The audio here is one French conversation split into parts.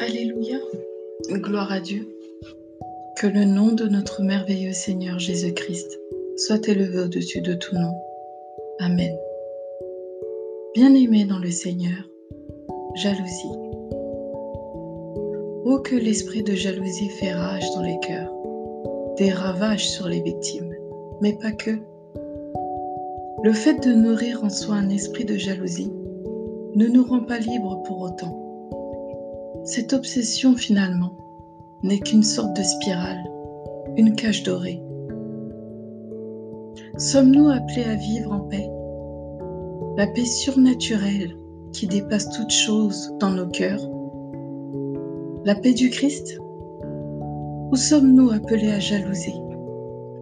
Alléluia. Gloire à Dieu. Que le nom de notre merveilleux Seigneur Jésus-Christ soit élevé au-dessus de tout nom. Amen. Bien-aimés dans le Seigneur, jalousie. Oh que l'esprit de jalousie fait rage dans les cœurs, des ravages sur les victimes, mais pas que. Le fait de nourrir en soi un esprit de jalousie ne nous rend pas libres pour autant. Cette obsession finalement n'est qu'une sorte de spirale, une cage dorée. Sommes-nous appelés à vivre en paix? La paix surnaturelle qui dépasse toute chose dans nos cœurs? La paix du Christ? Ou sommes-nous appelés à jalouser,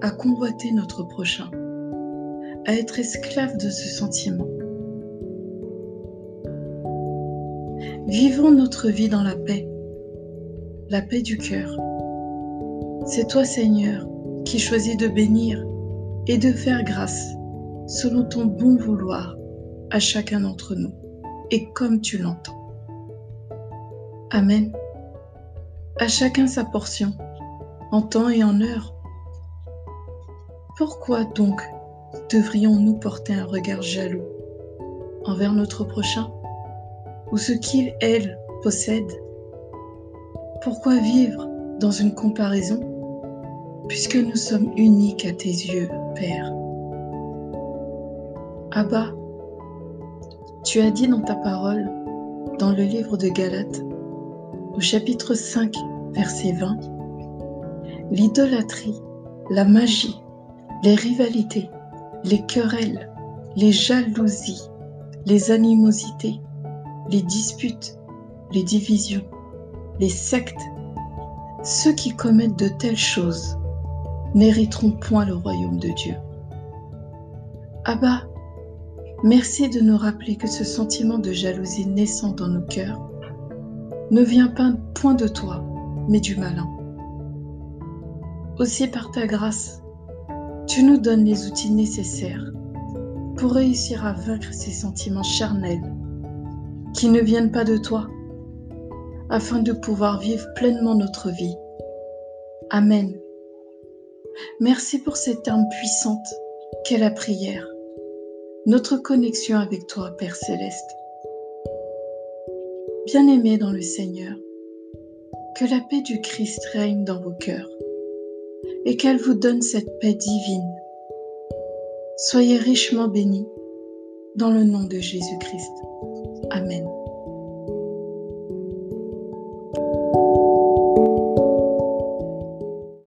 à convoiter notre prochain, à être esclaves de ce sentiment? Vivons notre vie dans la paix, la paix du cœur. C'est toi Seigneur qui choisis de bénir et de faire grâce selon ton bon vouloir à chacun d'entre nous et comme tu l'entends. Amen. À chacun sa portion, en temps et en heure. Pourquoi donc devrions-nous porter un regard jaloux envers notre prochain? Ou ce qu'il, elle, possède. Pourquoi vivre dans une comparaison puisque nous sommes uniques à tes yeux, Père? Abba, tu as dit dans ta parole, dans le livre de Galates, au chapitre 5, verset 20, l'idolâtrie, la magie, les rivalités, les querelles, les jalousies, les animosités, les disputes, les divisions, les sectes, ceux qui commettent de telles choses n'hériteront point le royaume de Dieu. Abba, merci de nous rappeler que ce sentiment de jalousie naissant dans nos cœurs ne vient pas point de toi, mais du malin. Aussi par ta grâce, tu nous donnes les outils nécessaires pour réussir à vaincre ces sentiments charnels qui ne viennent pas de toi, afin de pouvoir vivre pleinement notre vie. Amen. Merci pour cette arme puissante qu'est la prière, notre connexion avec toi, Père céleste. Bien-aimés dans le Seigneur, que la paix du Christ règne dans vos cœurs et qu'elle vous donne cette paix divine. Soyez richement bénis dans le nom de Jésus-Christ. Amen.